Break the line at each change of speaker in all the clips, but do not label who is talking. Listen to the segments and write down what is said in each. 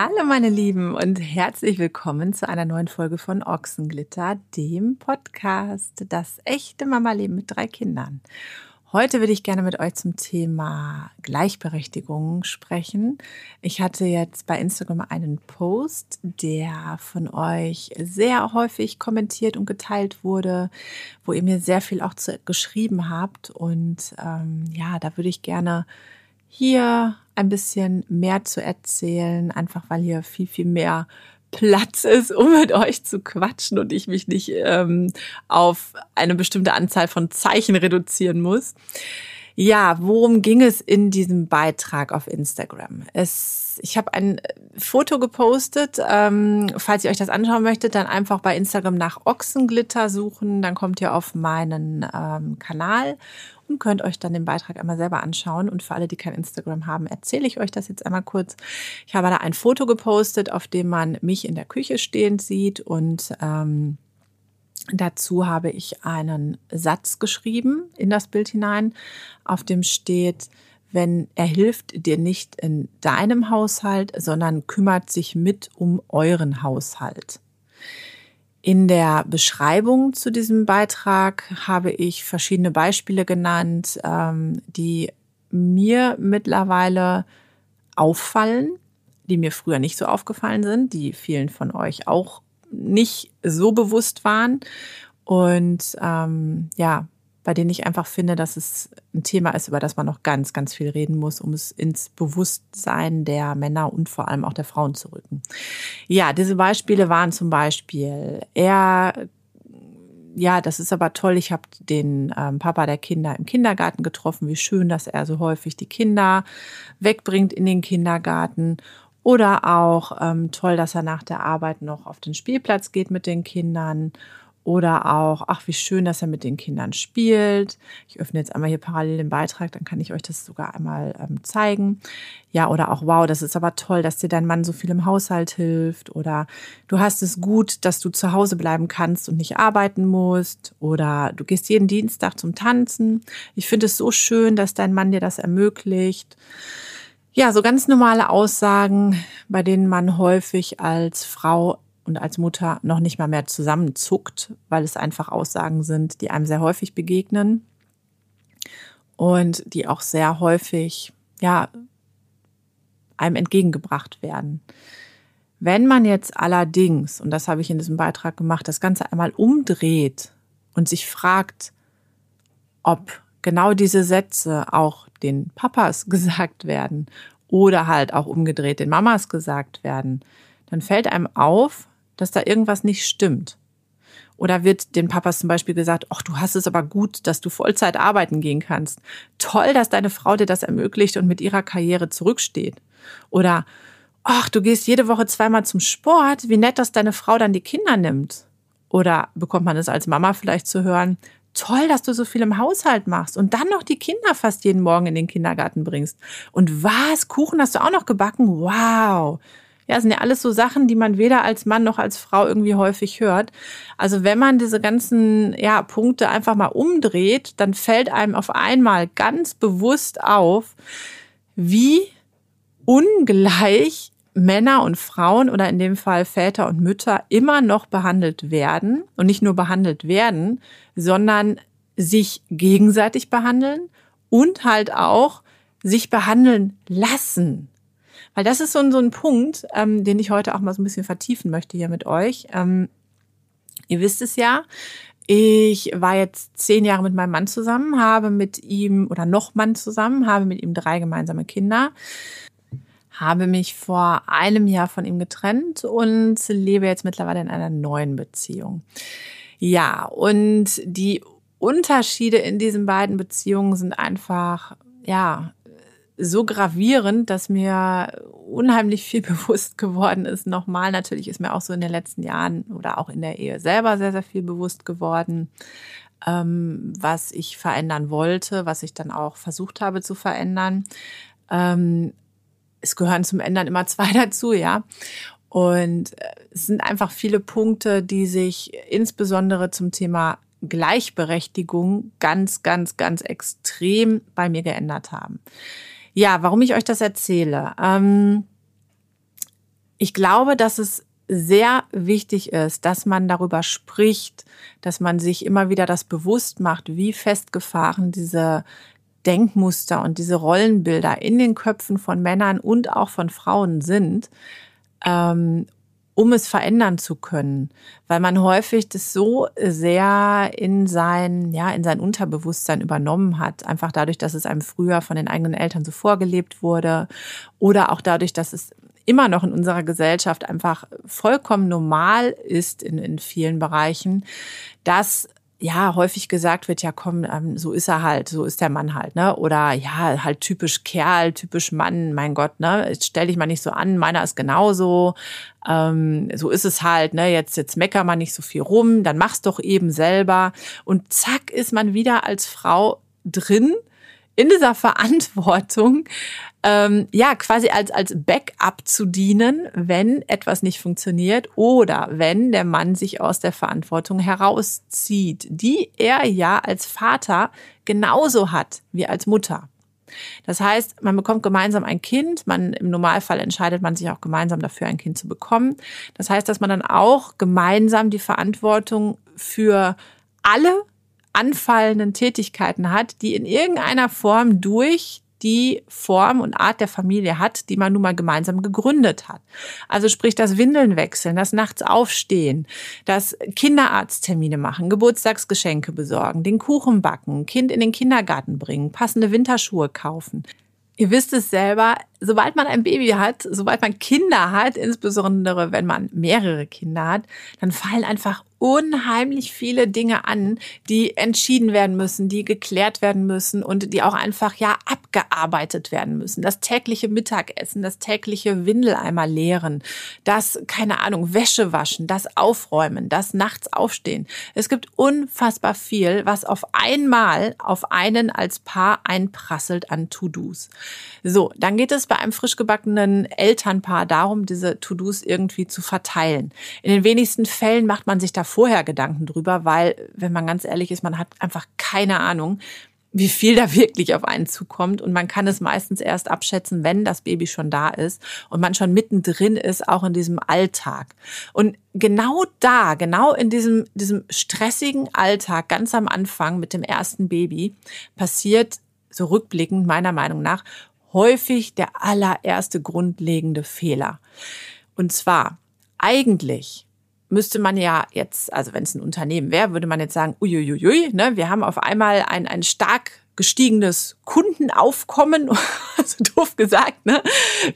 Hallo meine Lieben und herzlich willkommen zu einer neuen Folge von Ochsenglitter, dem Podcast Das echte Mama-Leben mit drei Kindern. Heute würde ich gerne mit euch zum Thema Gleichberechtigung sprechen. Ich hatte jetzt bei Instagram einen Post, der von euch sehr häufig kommentiert und geteilt wurde, wo ihr mir sehr viel auch zu, geschrieben habt. Und ähm, ja, da würde ich gerne hier ein bisschen mehr zu erzählen, einfach weil hier viel, viel mehr Platz ist, um mit euch zu quatschen und ich mich nicht ähm, auf eine bestimmte Anzahl von Zeichen reduzieren muss. Ja, worum ging es in diesem Beitrag auf Instagram? Es, ich habe ein Foto gepostet. Ähm, falls ihr euch das anschauen möchtet, dann einfach bei Instagram nach Ochsenglitter suchen. Dann kommt ihr auf meinen ähm, Kanal und könnt euch dann den Beitrag einmal selber anschauen. Und für alle, die kein Instagram haben, erzähle ich euch das jetzt einmal kurz. Ich habe da ein Foto gepostet, auf dem man mich in der Küche stehend sieht und ähm, Dazu habe ich einen Satz geschrieben in das Bild hinein, auf dem steht, wenn er hilft dir nicht in deinem Haushalt, sondern kümmert sich mit um euren Haushalt. In der Beschreibung zu diesem Beitrag habe ich verschiedene Beispiele genannt, ähm, die mir mittlerweile auffallen, die mir früher nicht so aufgefallen sind, die vielen von euch auch nicht so bewusst waren. Und ähm, ja, bei denen ich einfach finde, dass es ein Thema ist, über das man noch ganz, ganz viel reden muss, um es ins Bewusstsein der Männer und vor allem auch der Frauen zu rücken. Ja, diese Beispiele waren zum Beispiel, er ja, das ist aber toll. Ich habe den ähm, Papa der Kinder im Kindergarten getroffen. Wie schön, dass er so häufig die Kinder wegbringt in den Kindergarten. Oder auch ähm, toll, dass er nach der Arbeit noch auf den Spielplatz geht mit den Kindern. Oder auch, ach, wie schön, dass er mit den Kindern spielt. Ich öffne jetzt einmal hier parallel den Beitrag, dann kann ich euch das sogar einmal ähm, zeigen. Ja, oder auch, wow, das ist aber toll, dass dir dein Mann so viel im Haushalt hilft. Oder du hast es gut, dass du zu Hause bleiben kannst und nicht arbeiten musst. Oder du gehst jeden Dienstag zum Tanzen. Ich finde es so schön, dass dein Mann dir das ermöglicht. Ja, so ganz normale Aussagen, bei denen man häufig als Frau und als Mutter noch nicht mal mehr zusammenzuckt, weil es einfach Aussagen sind, die einem sehr häufig begegnen und die auch sehr häufig, ja, einem entgegengebracht werden. Wenn man jetzt allerdings, und das habe ich in diesem Beitrag gemacht, das Ganze einmal umdreht und sich fragt, ob genau diese Sätze auch den Papas gesagt werden oder halt auch umgedreht den Mamas gesagt werden, dann fällt einem auf, dass da irgendwas nicht stimmt. Oder wird den Papas zum Beispiel gesagt, ach, du hast es aber gut, dass du Vollzeit arbeiten gehen kannst. Toll, dass deine Frau dir das ermöglicht und mit ihrer Karriere zurücksteht. Oder, ach, du gehst jede Woche zweimal zum Sport. Wie nett, dass deine Frau dann die Kinder nimmt. Oder bekommt man es als Mama vielleicht zu hören, toll, dass du so viel im Haushalt machst und dann noch die Kinder fast jeden Morgen in den Kindergarten bringst. Und was? Kuchen hast du auch noch gebacken? Wow. Ja, sind ja alles so Sachen, die man weder als Mann noch als Frau irgendwie häufig hört. Also wenn man diese ganzen ja, Punkte einfach mal umdreht, dann fällt einem auf einmal ganz bewusst auf, wie ungleich Männer und Frauen oder in dem Fall Väter und Mütter immer noch behandelt werden und nicht nur behandelt werden, sondern sich gegenseitig behandeln und halt auch sich behandeln lassen. Weil das ist so ein, so ein Punkt, ähm, den ich heute auch mal so ein bisschen vertiefen möchte hier mit euch. Ähm, ihr wisst es ja, ich war jetzt zehn Jahre mit meinem Mann zusammen, habe mit ihm oder noch Mann zusammen, habe mit ihm drei gemeinsame Kinder, habe mich vor einem Jahr von ihm getrennt und lebe jetzt mittlerweile in einer neuen Beziehung. Ja, und die Unterschiede in diesen beiden Beziehungen sind einfach, ja, so gravierend, dass mir unheimlich viel bewusst geworden ist. Nochmal, natürlich ist mir auch so in den letzten Jahren oder auch in der Ehe selber sehr, sehr viel bewusst geworden, ähm, was ich verändern wollte, was ich dann auch versucht habe zu verändern. Ähm, es gehören zum Ändern immer zwei dazu, ja. Und äh, es sind einfach viele Punkte, die sich insbesondere zum Thema Gleichberechtigung ganz, ganz, ganz extrem bei mir geändert haben. Ja, warum ich euch das erzähle. Ähm, ich glaube, dass es sehr wichtig ist, dass man darüber spricht, dass man sich immer wieder das bewusst macht, wie festgefahren diese Denkmuster und diese Rollenbilder in den Köpfen von Männern und auch von Frauen sind, ähm, um es verändern zu können, weil man häufig das so sehr in sein, ja, in sein Unterbewusstsein übernommen hat, einfach dadurch, dass es einem früher von den eigenen Eltern so vorgelebt wurde. Oder auch dadurch, dass es immer noch in unserer Gesellschaft einfach vollkommen normal ist in, in vielen Bereichen, dass ja, häufig gesagt wird, ja komm, ähm, so ist er halt, so ist der Mann halt, ne? Oder ja, halt typisch Kerl, typisch Mann, mein Gott, ne? Jetzt stell dich mal nicht so an, meiner ist genauso. Ähm, so ist es halt, ne? Jetzt, jetzt mecker man nicht so viel rum, dann mach's doch eben selber. Und zack ist man wieder als Frau drin in dieser Verantwortung, ähm, ja, quasi als, als Backup zu dienen, wenn etwas nicht funktioniert oder wenn der Mann sich aus der Verantwortung herauszieht, die er ja als Vater genauso hat wie als Mutter. Das heißt, man bekommt gemeinsam ein Kind. Man im Normalfall entscheidet man sich auch gemeinsam dafür, ein Kind zu bekommen. Das heißt, dass man dann auch gemeinsam die Verantwortung für alle anfallenden Tätigkeiten hat, die in irgendeiner Form durch die Form und Art der Familie hat, die man nun mal gemeinsam gegründet hat. Also sprich das Windeln wechseln, das nachts aufstehen, das Kinderarzttermine machen, Geburtstagsgeschenke besorgen, den Kuchen backen, Kind in den Kindergarten bringen, passende Winterschuhe kaufen. Ihr wisst es selber, sobald man ein Baby hat, sobald man Kinder hat, insbesondere wenn man mehrere Kinder hat, dann fallen einfach unheimlich viele Dinge an, die entschieden werden müssen, die geklärt werden müssen und die auch einfach ja abgearbeitet werden müssen. Das tägliche Mittagessen, das tägliche Windeleimer leeren, das, keine Ahnung, Wäsche waschen, das Aufräumen, das nachts aufstehen. Es gibt unfassbar viel, was auf einmal auf einen als Paar einprasselt an To-Dos. So, dann geht es bei einem frisch gebackenen Elternpaar darum, diese To-Dos irgendwie zu verteilen. In den wenigsten Fällen macht man sich da vorher Gedanken drüber, weil, wenn man ganz ehrlich ist, man hat einfach keine Ahnung, wie viel da wirklich auf einen zukommt. Und man kann es meistens erst abschätzen, wenn das Baby schon da ist und man schon mittendrin ist, auch in diesem Alltag. Und genau da, genau in diesem, diesem stressigen Alltag, ganz am Anfang mit dem ersten Baby, passiert so rückblickend meiner Meinung nach häufig der allererste grundlegende Fehler. Und zwar, eigentlich müsste man ja jetzt, also wenn es ein Unternehmen wäre, würde man jetzt sagen, uiuiui, ne, wir haben auf einmal ein, ein stark gestiegenes Kundenaufkommen, also doof gesagt, ne?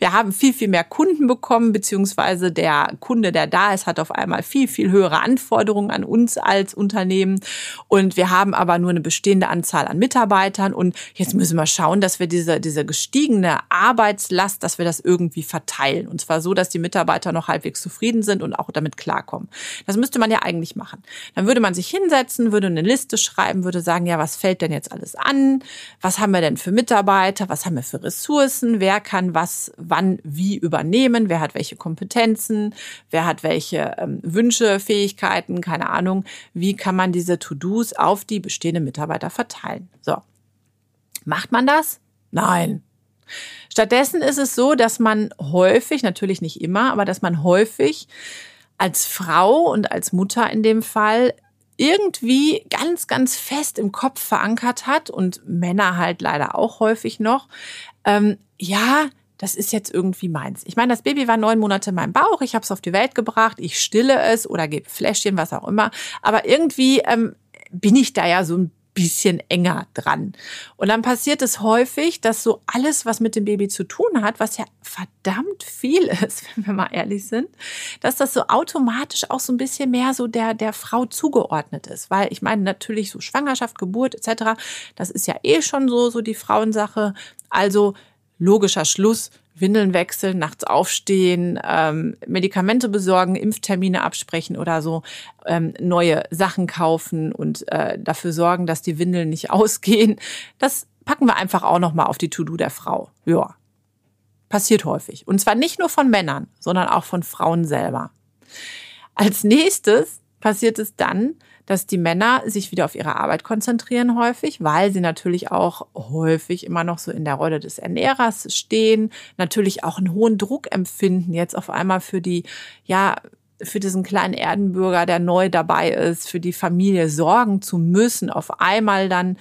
Wir haben viel, viel mehr Kunden bekommen, beziehungsweise der Kunde, der da ist, hat auf einmal viel, viel höhere Anforderungen an uns als Unternehmen. Und wir haben aber nur eine bestehende Anzahl an Mitarbeitern. Und jetzt müssen wir schauen, dass wir diese, diese gestiegene Arbeitslast, dass wir das irgendwie verteilen. Und zwar so, dass die Mitarbeiter noch halbwegs zufrieden sind und auch damit klarkommen. Das müsste man ja eigentlich machen. Dann würde man sich hinsetzen, würde eine Liste schreiben, würde sagen, ja, was fällt denn jetzt alles an? Was haben wir denn für Mitarbeiter, was haben wir für Ressourcen, wer kann was wann wie übernehmen, wer hat welche Kompetenzen, wer hat welche ähm, Wünsche, Fähigkeiten, keine Ahnung, wie kann man diese To-Dos auf die bestehenden Mitarbeiter verteilen. So. Macht man das? Nein. Stattdessen ist es so, dass man häufig, natürlich nicht immer, aber dass man häufig als Frau und als Mutter in dem Fall irgendwie ganz, ganz fest im Kopf verankert hat und Männer halt leider auch häufig noch, ähm, ja, das ist jetzt irgendwie meins. Ich meine, das Baby war neun Monate in meinem Bauch, ich habe es auf die Welt gebracht, ich stille es oder gebe Fläschchen, was auch immer. Aber irgendwie ähm, bin ich da ja so ein bisschen enger dran. Und dann passiert es häufig, dass so alles, was mit dem Baby zu tun hat, was ja verdammt viel ist, wenn wir mal ehrlich sind, dass das so automatisch auch so ein bisschen mehr so der, der Frau zugeordnet ist. Weil ich meine, natürlich so Schwangerschaft, Geburt etc., das ist ja eh schon so, so die Frauensache. Also logischer Schluss, Windeln wechseln, nachts aufstehen, ähm, Medikamente besorgen, Impftermine absprechen oder so, ähm, neue Sachen kaufen und äh, dafür sorgen, dass die Windeln nicht ausgehen. Das packen wir einfach auch noch mal auf die To-Do der Frau. Ja, passiert häufig und zwar nicht nur von Männern, sondern auch von Frauen selber. Als nächstes passiert es dann, dass die Männer sich wieder auf ihre Arbeit konzentrieren häufig, weil sie natürlich auch häufig immer noch so in der Rolle des Ernährers stehen, natürlich auch einen hohen Druck empfinden, jetzt auf einmal für die, ja, für diesen kleinen Erdenbürger, der neu dabei ist, für die Familie sorgen zu müssen, auf einmal dann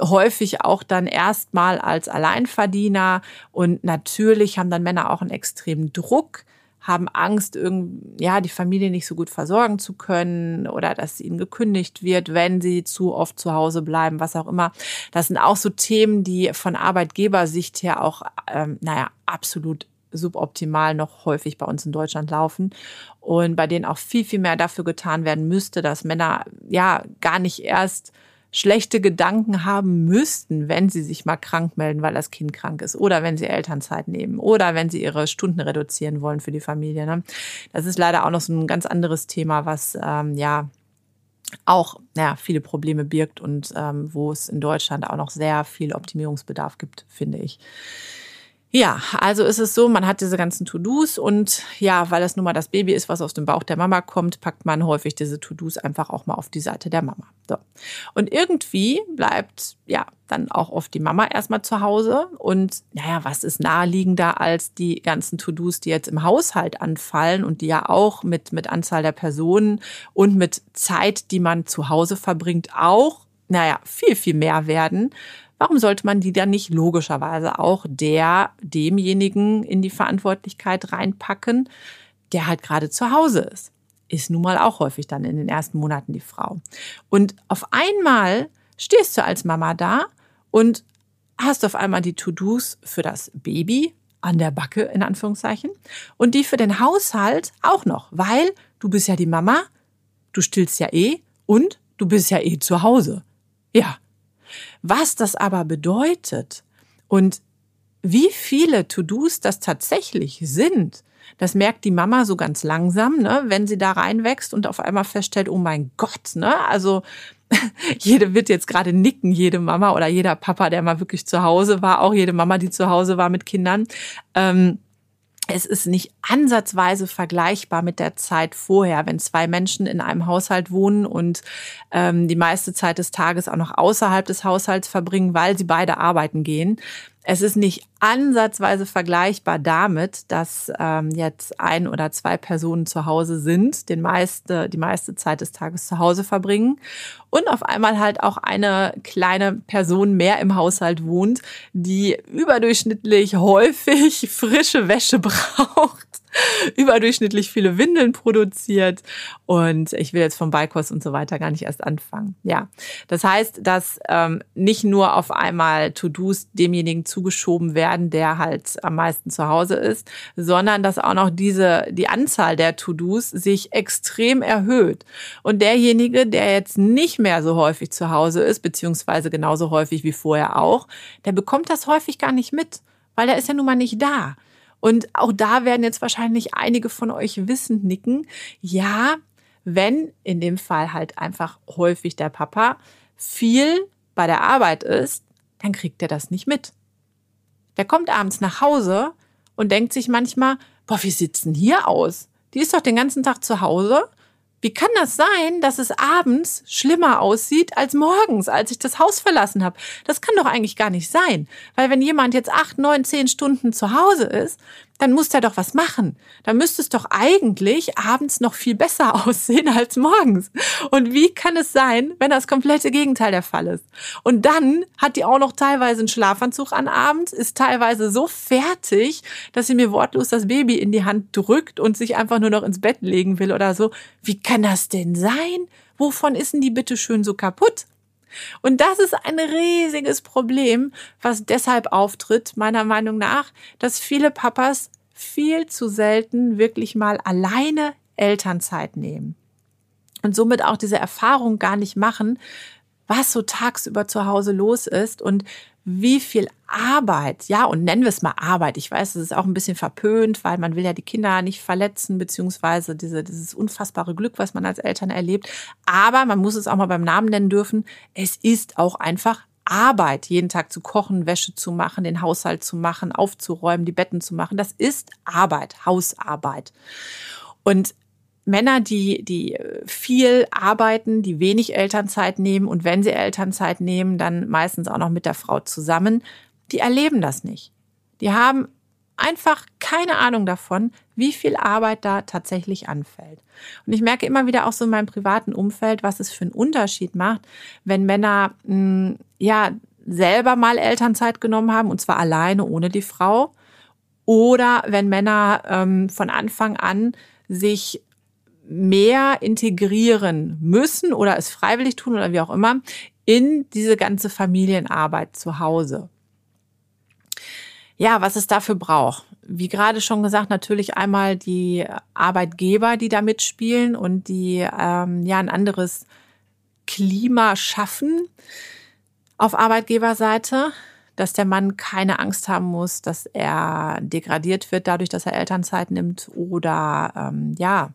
häufig auch dann erstmal als Alleinverdiener. Und natürlich haben dann Männer auch einen extremen Druck haben Angst, irgend, ja, die Familie nicht so gut versorgen zu können oder dass ihnen gekündigt wird, wenn sie zu oft zu Hause bleiben, was auch immer. Das sind auch so Themen, die von Arbeitgebersicht her auch, ähm, naja, absolut suboptimal noch häufig bei uns in Deutschland laufen und bei denen auch viel, viel mehr dafür getan werden müsste, dass Männer ja gar nicht erst schlechte Gedanken haben müssten, wenn sie sich mal krank melden, weil das Kind krank ist oder wenn sie Elternzeit nehmen oder wenn sie ihre Stunden reduzieren wollen für die Familie. Ne? Das ist leider auch noch so ein ganz anderes Thema, was ähm, ja auch ja, viele Probleme birgt und ähm, wo es in Deutschland auch noch sehr viel Optimierungsbedarf gibt, finde ich. Ja, also ist es so, man hat diese ganzen To-Dos und ja, weil das nun mal das Baby ist, was aus dem Bauch der Mama kommt, packt man häufig diese To-Dos einfach auch mal auf die Seite der Mama. So. Und irgendwie bleibt ja dann auch oft die Mama erstmal zu Hause und naja, was ist naheliegender als die ganzen To-Dos, die jetzt im Haushalt anfallen und die ja auch mit, mit Anzahl der Personen und mit Zeit, die man zu Hause verbringt, auch naja, viel, viel mehr werden Warum sollte man die dann nicht logischerweise auch der, demjenigen in die Verantwortlichkeit reinpacken, der halt gerade zu Hause ist? Ist nun mal auch häufig dann in den ersten Monaten die Frau. Und auf einmal stehst du als Mama da und hast auf einmal die To-Dos für das Baby an der Backe, in Anführungszeichen, und die für den Haushalt auch noch, weil du bist ja die Mama, du stillst ja eh und du bist ja eh zu Hause. Ja, was das aber bedeutet und wie viele To-Dos das tatsächlich sind, das merkt die Mama so ganz langsam, ne, wenn sie da reinwächst und auf einmal feststellt, oh mein Gott, ne, also jede wird jetzt gerade nicken, jede Mama oder jeder Papa, der mal wirklich zu Hause war, auch jede Mama, die zu Hause war mit Kindern. Ähm, es ist nicht ansatzweise vergleichbar mit der Zeit vorher, wenn zwei Menschen in einem Haushalt wohnen und ähm, die meiste Zeit des Tages auch noch außerhalb des Haushalts verbringen, weil sie beide arbeiten gehen. Es ist nicht ansatzweise vergleichbar damit, dass ähm, jetzt ein oder zwei Personen zu Hause sind, den meiste, die meiste Zeit des Tages zu Hause verbringen und auf einmal halt auch eine kleine Person mehr im Haushalt wohnt, die überdurchschnittlich häufig frische Wäsche braucht überdurchschnittlich viele Windeln produziert und ich will jetzt vom Beikost und so weiter gar nicht erst anfangen. Ja, das heißt, dass ähm, nicht nur auf einmal To-Dos demjenigen zugeschoben werden, der halt am meisten zu Hause ist, sondern dass auch noch diese die Anzahl der To-Dos sich extrem erhöht und derjenige, der jetzt nicht mehr so häufig zu Hause ist beziehungsweise genauso häufig wie vorher auch, der bekommt das häufig gar nicht mit, weil der ist ja nun mal nicht da. Und auch da werden jetzt wahrscheinlich einige von euch wissend nicken. Ja, wenn in dem Fall halt einfach häufig der Papa viel bei der Arbeit ist, dann kriegt er das nicht mit. Der kommt abends nach Hause und denkt sich manchmal, boah, wie sieht's denn hier aus? Die ist doch den ganzen Tag zu Hause wie kann das sein, dass es abends schlimmer aussieht als morgens, als ich das Haus verlassen habe? Das kann doch eigentlich gar nicht sein. Weil wenn jemand jetzt acht, neun, zehn Stunden zu Hause ist, dann muss der doch was machen. Dann müsste es doch eigentlich abends noch viel besser aussehen als morgens. Und wie kann es sein, wenn das komplette Gegenteil der Fall ist? Und dann hat die auch noch teilweise einen Schlafanzug an abends, ist teilweise so fertig, dass sie mir wortlos das Baby in die Hand drückt und sich einfach nur noch ins Bett legen will oder so. Wie kann das denn sein? Wovon ist denn die bitte schön so kaputt? Und das ist ein riesiges Problem, was deshalb auftritt, meiner Meinung nach, dass viele Papas viel zu selten wirklich mal alleine Elternzeit nehmen und somit auch diese Erfahrung gar nicht machen, was so tagsüber zu Hause los ist und wie viel Arbeit, ja, und nennen wir es mal Arbeit. Ich weiß, es ist auch ein bisschen verpönt, weil man will ja die Kinder nicht verletzen, beziehungsweise diese, dieses unfassbare Glück, was man als Eltern erlebt. Aber man muss es auch mal beim Namen nennen dürfen. Es ist auch einfach Arbeit, jeden Tag zu kochen, Wäsche zu machen, den Haushalt zu machen, aufzuräumen, die Betten zu machen. Das ist Arbeit, Hausarbeit. Und Männer, die, die viel arbeiten, die wenig Elternzeit nehmen und wenn sie Elternzeit nehmen, dann meistens auch noch mit der Frau zusammen, die erleben das nicht. Die haben einfach keine Ahnung davon, wie viel Arbeit da tatsächlich anfällt. Und ich merke immer wieder auch so in meinem privaten Umfeld, was es für einen Unterschied macht, wenn Männer mh, hm, ja selber mal Elternzeit genommen haben und zwar alleine ohne die Frau oder wenn Männer ähm, von Anfang an sich mehr integrieren müssen oder es freiwillig tun oder wie auch immer in diese ganze Familienarbeit zu Hause. Ja, was es dafür braucht. Wie gerade schon gesagt, natürlich einmal die Arbeitgeber, die da mitspielen und die ähm, ja ein anderes Klima schaffen auf Arbeitgeberseite dass der Mann keine Angst haben muss, dass er degradiert wird dadurch, dass er Elternzeit nimmt oder ähm, ja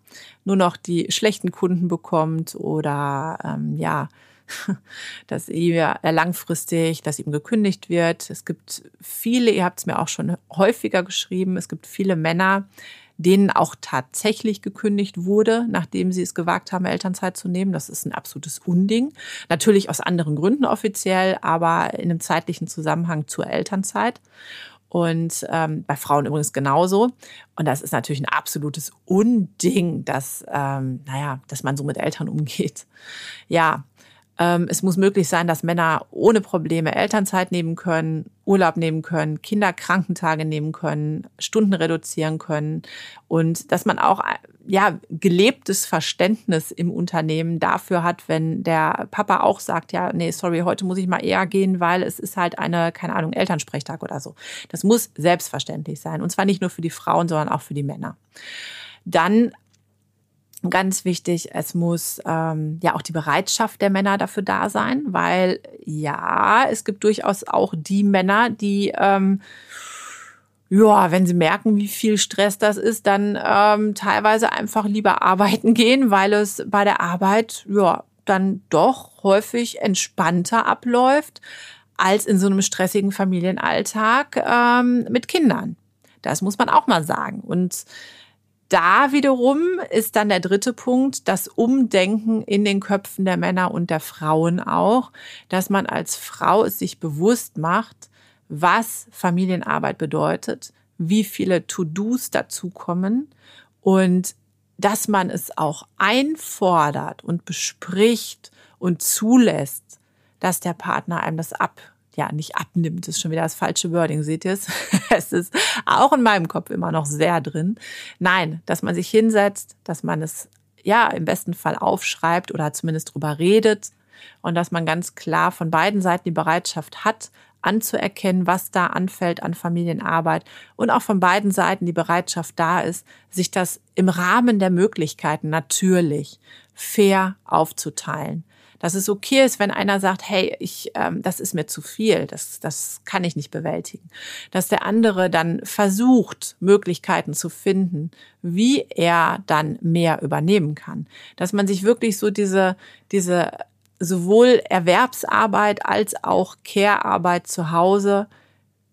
nur noch die schlechten Kunden bekommt oder ähm, ja dass er langfristig, dass ihm gekündigt wird. Es gibt viele, ihr habt es mir auch schon häufiger geschrieben, es gibt viele Männer, denen auch tatsächlich gekündigt wurde, nachdem sie es gewagt haben, Elternzeit zu nehmen. Das ist ein absolutes Unding. Natürlich aus anderen Gründen offiziell, aber in einem zeitlichen Zusammenhang zur Elternzeit. Und ähm, bei Frauen übrigens genauso. Und das ist natürlich ein absolutes Unding, dass, ähm, naja, dass man so mit Eltern umgeht. Ja, es muss möglich sein, dass Männer ohne Probleme Elternzeit nehmen können, Urlaub nehmen können, Kinderkrankentage nehmen können, Stunden reduzieren können und dass man auch ja gelebtes Verständnis im Unternehmen dafür hat, wenn der Papa auch sagt, ja, nee, sorry, heute muss ich mal eher gehen, weil es ist halt eine, keine Ahnung, Elternsprechtag oder so. Das muss selbstverständlich sein und zwar nicht nur für die Frauen, sondern auch für die Männer. Dann Ganz wichtig, es muss ähm, ja auch die Bereitschaft der Männer dafür da sein, weil ja, es gibt durchaus auch die Männer, die ähm, ja, wenn sie merken, wie viel Stress das ist, dann ähm, teilweise einfach lieber arbeiten gehen, weil es bei der Arbeit ja dann doch häufig entspannter abläuft als in so einem stressigen Familienalltag ähm, mit Kindern. Das muss man auch mal sagen. Und da wiederum ist dann der dritte Punkt, das Umdenken in den Köpfen der Männer und der Frauen auch, dass man als Frau es sich bewusst macht, was Familienarbeit bedeutet, wie viele To-Dos dazukommen und dass man es auch einfordert und bespricht und zulässt, dass der Partner einem das ab ja, nicht abnimmt, ist schon wieder das falsche Wording, seht ihr es? es ist auch in meinem Kopf immer noch sehr drin. Nein, dass man sich hinsetzt, dass man es ja im besten Fall aufschreibt oder zumindest drüber redet und dass man ganz klar von beiden Seiten die Bereitschaft hat, anzuerkennen, was da anfällt an Familienarbeit und auch von beiden Seiten die Bereitschaft da ist, sich das im Rahmen der Möglichkeiten natürlich fair aufzuteilen dass es okay ist, wenn einer sagt, hey, ich, ähm, das ist mir zu viel, das, das kann ich nicht bewältigen. Dass der andere dann versucht, Möglichkeiten zu finden, wie er dann mehr übernehmen kann. Dass man sich wirklich so diese, diese sowohl Erwerbsarbeit als auch Care-Arbeit zu Hause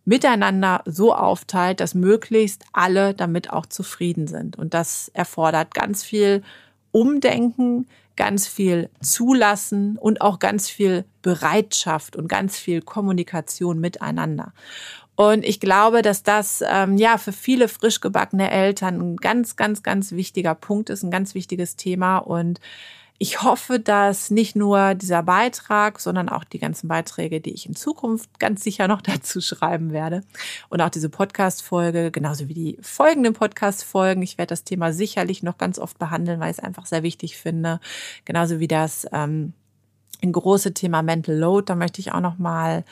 miteinander so aufteilt, dass möglichst alle damit auch zufrieden sind. Und das erfordert ganz viel Umdenken, ganz viel Zulassen und auch ganz viel Bereitschaft und ganz viel Kommunikation miteinander. Und ich glaube, dass das ähm, ja für viele frisch gebackene Eltern ein ganz, ganz, ganz wichtiger Punkt ist, ein ganz wichtiges Thema. Und ich hoffe, dass nicht nur dieser Beitrag, sondern auch die ganzen Beiträge, die ich in Zukunft ganz sicher noch dazu schreiben werde und auch diese Podcast-Folge, genauso wie die folgenden Podcast-Folgen. Ich werde das Thema sicherlich noch ganz oft behandeln, weil ich es einfach sehr wichtig finde. Genauso wie das ähm, große Thema Mental Load. Da möchte ich auch noch mal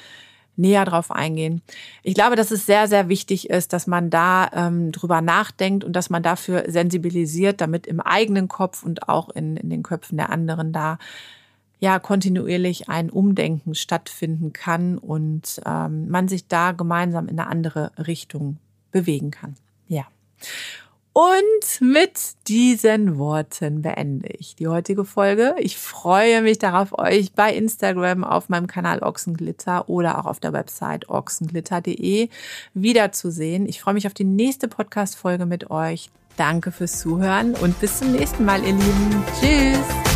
näher drauf eingehen. Ich glaube, dass es sehr, sehr wichtig ist, dass man da ähm, drüber nachdenkt und dass man dafür sensibilisiert, damit im eigenen Kopf und auch in, in den Köpfen der anderen da ja kontinuierlich ein Umdenken stattfinden kann und ähm, man sich da gemeinsam in eine andere Richtung bewegen kann. Ja. Und mit diesen Worten beende ich die heutige Folge. Ich freue mich darauf, euch bei Instagram auf meinem Kanal Ochsenglitter oder auch auf der Website ochsenglitter.de wiederzusehen. Ich freue mich auf die nächste Podcast-Folge mit euch. Danke fürs Zuhören und bis zum nächsten Mal, ihr Lieben. Tschüss.